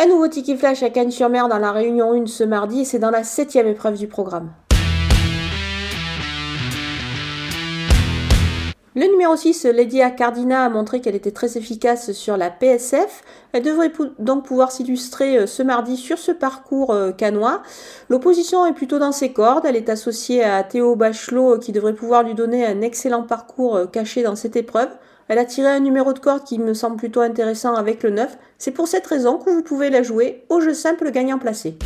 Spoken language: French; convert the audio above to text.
Un nouveau ticket flash à Cannes-sur-Mer dans la Réunion 1 ce mardi c'est dans la septième épreuve du programme. Le numéro 6, Lydia Cardina, a montré qu'elle était très efficace sur la PSF. Elle devrait donc pouvoir s'illustrer euh, ce mardi sur ce parcours euh, canois. L'opposition est plutôt dans ses cordes. Elle est associée à Théo Bachelot euh, qui devrait pouvoir lui donner un excellent parcours caché dans cette épreuve. Elle a tiré un numéro de corde qui me semble plutôt intéressant avec le 9. C'est pour cette raison que vous pouvez la jouer au jeu simple gagnant placé.